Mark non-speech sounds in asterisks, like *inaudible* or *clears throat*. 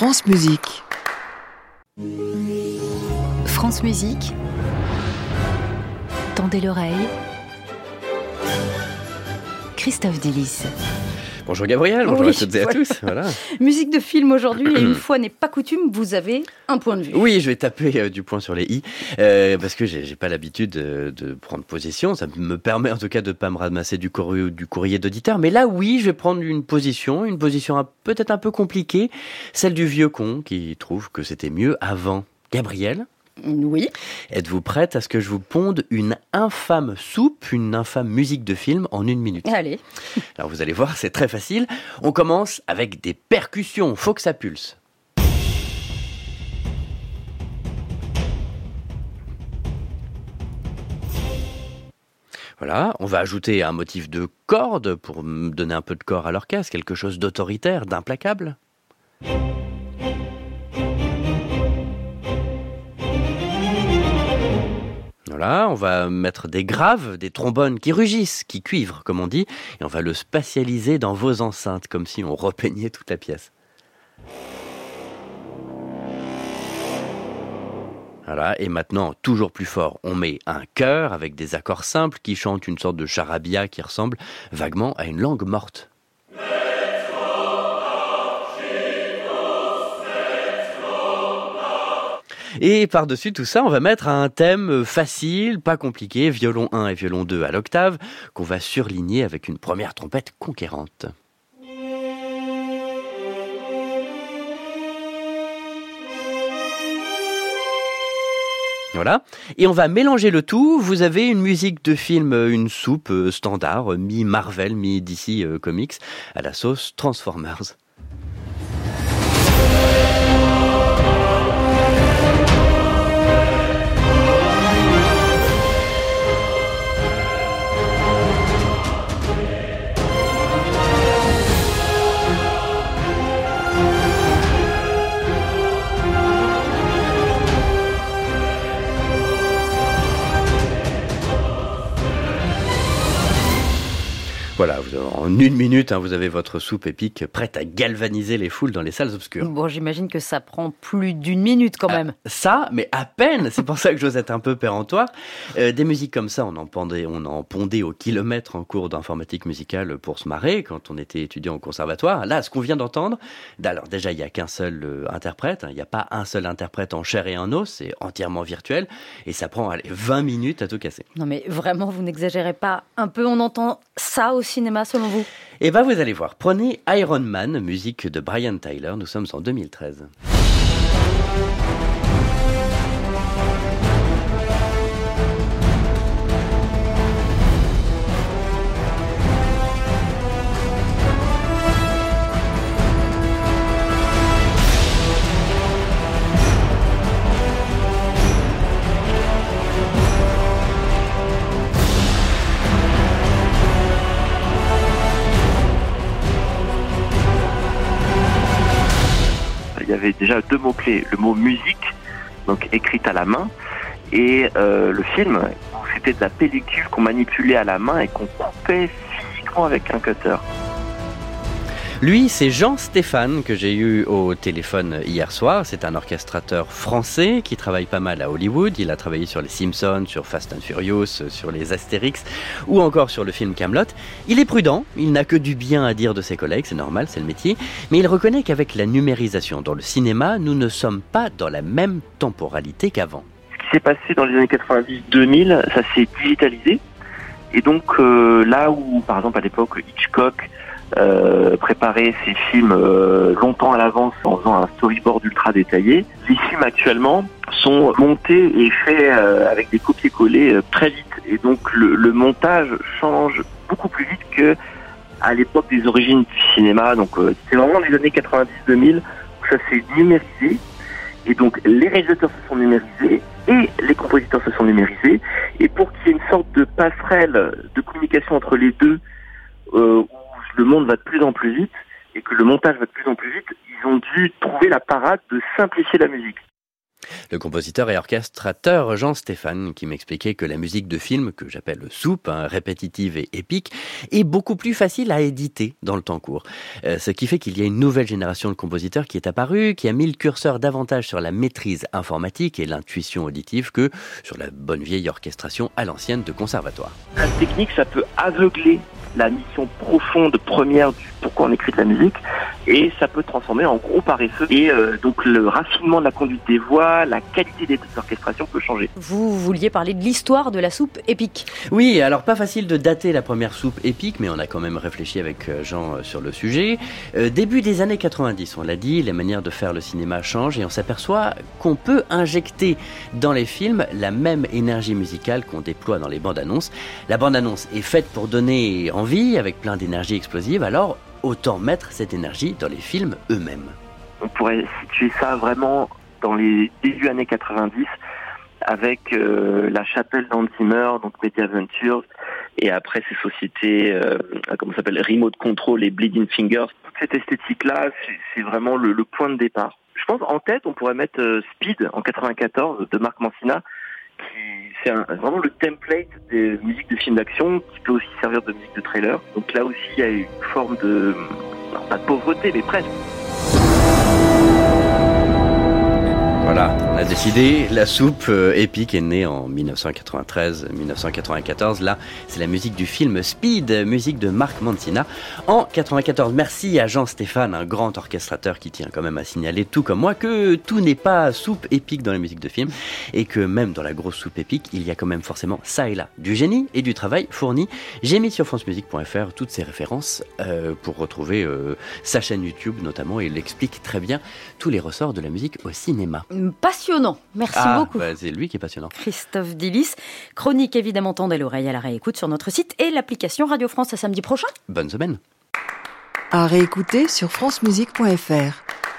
France Musique. France Musique. Tendez l'oreille. Christophe Delis. Bonjour Gabriel, bonjour Oui, à toutes et à tous. Voilà. *laughs* Musique de film aujourd'hui, et une *clears throat* fois n'est pas coutume, vous avez un point de vue. Oui, je vais taper euh, du poing sur les i euh, parce que j'ai pas l'habitude de, de prendre position. Ça me permet en tout cas de pas me ramasser du courrier, du courrier d'auditeur. Mais là, oui, je vais prendre une position, une position peut-être un peu compliquée, celle du vieux con qui trouve que c'était mieux avant. Gabriel, Oui. êtes-vous prête à ce que je vous ponde une infâme soupe, une infâme musique de film en une minute? Allez. *laughs* Alors vous allez voir, c'est très facile. On commence avec des percussions. Faut que ça pulse. Voilà, on va ajouter un motif de corde pour donner un peu de corps à l'orchestre, quelque chose d'autoritaire, d'implacable. On va mettre des graves, des trombones qui rugissent, qui cuivrent, comme on dit, et on va le spatialiser dans vos enceintes, comme si on repeignait toute la pièce. Voilà, et maintenant, toujours plus fort, on met un chœur avec des accords simples qui chantent une sorte de charabia qui ressemble vaguement à une langue morte. Et par-dessus tout ça, on va mettre un thème facile, pas compliqué, violon 1 et violon 2 à l'octave, qu'on va surligner avec une première trompette conquérante. Voilà. Et on va mélanger le tout. Vous avez une musique de film, euh, une soupe euh, standard, euh, mi-Marvel, mi-DC euh, Comics, à la sauce Transformers. Voilà, en une minute, hein, vous avez votre soupe épique prête à galvaniser les foules dans les salles obscures. Bon, j'imagine que ça prend plus d'une minute quand même. Ça, mais à peine, c'est pour ça que j'ose être un peu péremptoire. Euh, des musiques comme ça, on en, pendait, on en pondait au kilomètre en cours d'informatique musicale pour se marrer quand on était étudiant au conservatoire. Là, ce qu'on vient d'entendre, alors déjà, il n'y a qu'un seul euh, interprète, hein, il n'y a pas un seul interprète en chair et en os, c'est entièrement virtuel, et ça prend allez, 20 minutes à tout casser. Non mais vraiment, vous n'exagérez pas un peu, on entend ça au cinéma selon vous? Et ben vous allez voir, prenez Iron Man, musique de Brian Tyler, nous sommes en 2013. Y avait déjà deux mots-clés. Le mot musique, donc écrite à la main, et euh, le film, c'était de la pellicule qu'on manipulait à la main et qu'on coupait physiquement avec un cutter. Lui, c'est Jean Stéphane que j'ai eu au téléphone hier soir. C'est un orchestrateur français qui travaille pas mal à Hollywood. Il a travaillé sur les Simpsons, sur Fast and Furious, sur les Astérix ou encore sur le film Camelot. Il est prudent, il n'a que du bien à dire de ses collègues, c'est normal, c'est le métier, mais il reconnaît qu'avec la numérisation dans le cinéma, nous ne sommes pas dans la même temporalité qu'avant. Ce qui s'est passé dans les années 90-2000, ça s'est digitalisé. Et donc euh, là où, par exemple, à l'époque, Hitchcock euh, préparait ses films euh, longtemps à l'avance en faisant un storyboard ultra détaillé, les films actuellement sont montés et faits euh, avec des copier-coller euh, très vite. Et donc le, le montage change beaucoup plus vite que à l'époque des origines du cinéma. Donc euh, c'est vraiment les années 90-2000 où ça s'est numérisé. Et donc les réalisateurs se sont numérisés et les compositeurs se sont numérisés. Et pour qu'il y ait une sorte de passerelle de communication entre les deux, euh, le monde va de plus en plus vite et que le montage va de plus en plus vite, ils ont dû trouver la parade de simplifier la musique. Le compositeur et orchestrateur Jean Stéphane qui m'expliquait que la musique de film, que j'appelle soupe, hein, répétitive et épique, est beaucoup plus facile à éditer dans le temps court. Euh, ce qui fait qu'il y a une nouvelle génération de compositeurs qui est apparue, qui a mis le curseur davantage sur la maîtrise informatique et l'intuition auditive que sur la bonne vieille orchestration à l'ancienne de conservatoire. La technique, ça peut aveugler la mission profonde première du pourquoi on écrit de la musique et ça peut transformer en gros paresseux et euh, donc le raffinement de la conduite des voix, la qualité des orchestrations peut changer. Vous vouliez parler de l'histoire de la soupe épique. Oui, alors pas facile de dater la première soupe épique, mais on a quand même réfléchi avec euh, Jean euh, sur le sujet. début des années 90, on l'a dit, les manières de faire le cinéma changent et on s'aperçoit qu'on peut injecter dans les films la même énergie musicale qu'on déploie dans les bandes annonces. La bande annonce est faite pour donner avec plein d'énergie explosive, alors autant mettre cette énergie dans les films eux-mêmes. On pourrait situer ça vraiment dans les débuts années 90 avec euh, la chapelle d'Antimer, donc Media Ventures, et après ces sociétés, euh, comment s'appelle, Remote Control et Bleeding Fingers. Toute cette esthétique-là, c'est vraiment le, point de départ. Je pense en tête, on pourrait mettre euh, Speed en 94 de Marc Mancina, c'est vraiment le template des musiques de films d'action qui peut aussi servir de musique de trailer. Donc là aussi, il y a une forme de, pas de pauvreté, mais presque. Voilà, décidé. La soupe euh, épique est née en 1993-1994. Là, c'est la musique du film Speed, musique de Marc Mancina. En 94, merci à Jean-Stéphane, un grand orchestrateur qui tient quand même à signaler, tout comme moi, que tout n'est pas soupe épique dans les musiques de film et que même dans la grosse soupe épique, il y a quand même forcément ça et là du génie et du travail fourni. J'ai mis sur francemusique.fr toutes ces références euh, pour retrouver euh, sa chaîne YouTube notamment et il explique très bien tous les ressorts de la musique au cinéma passionnant. Merci ah, beaucoup. Bah, c'est lui qui est passionnant. Christophe Dillis. Chronique évidemment tendez l'oreille à la réécoute sur notre site et l'application Radio France à samedi prochain. Bonne semaine. À réécouter sur francemusique.fr.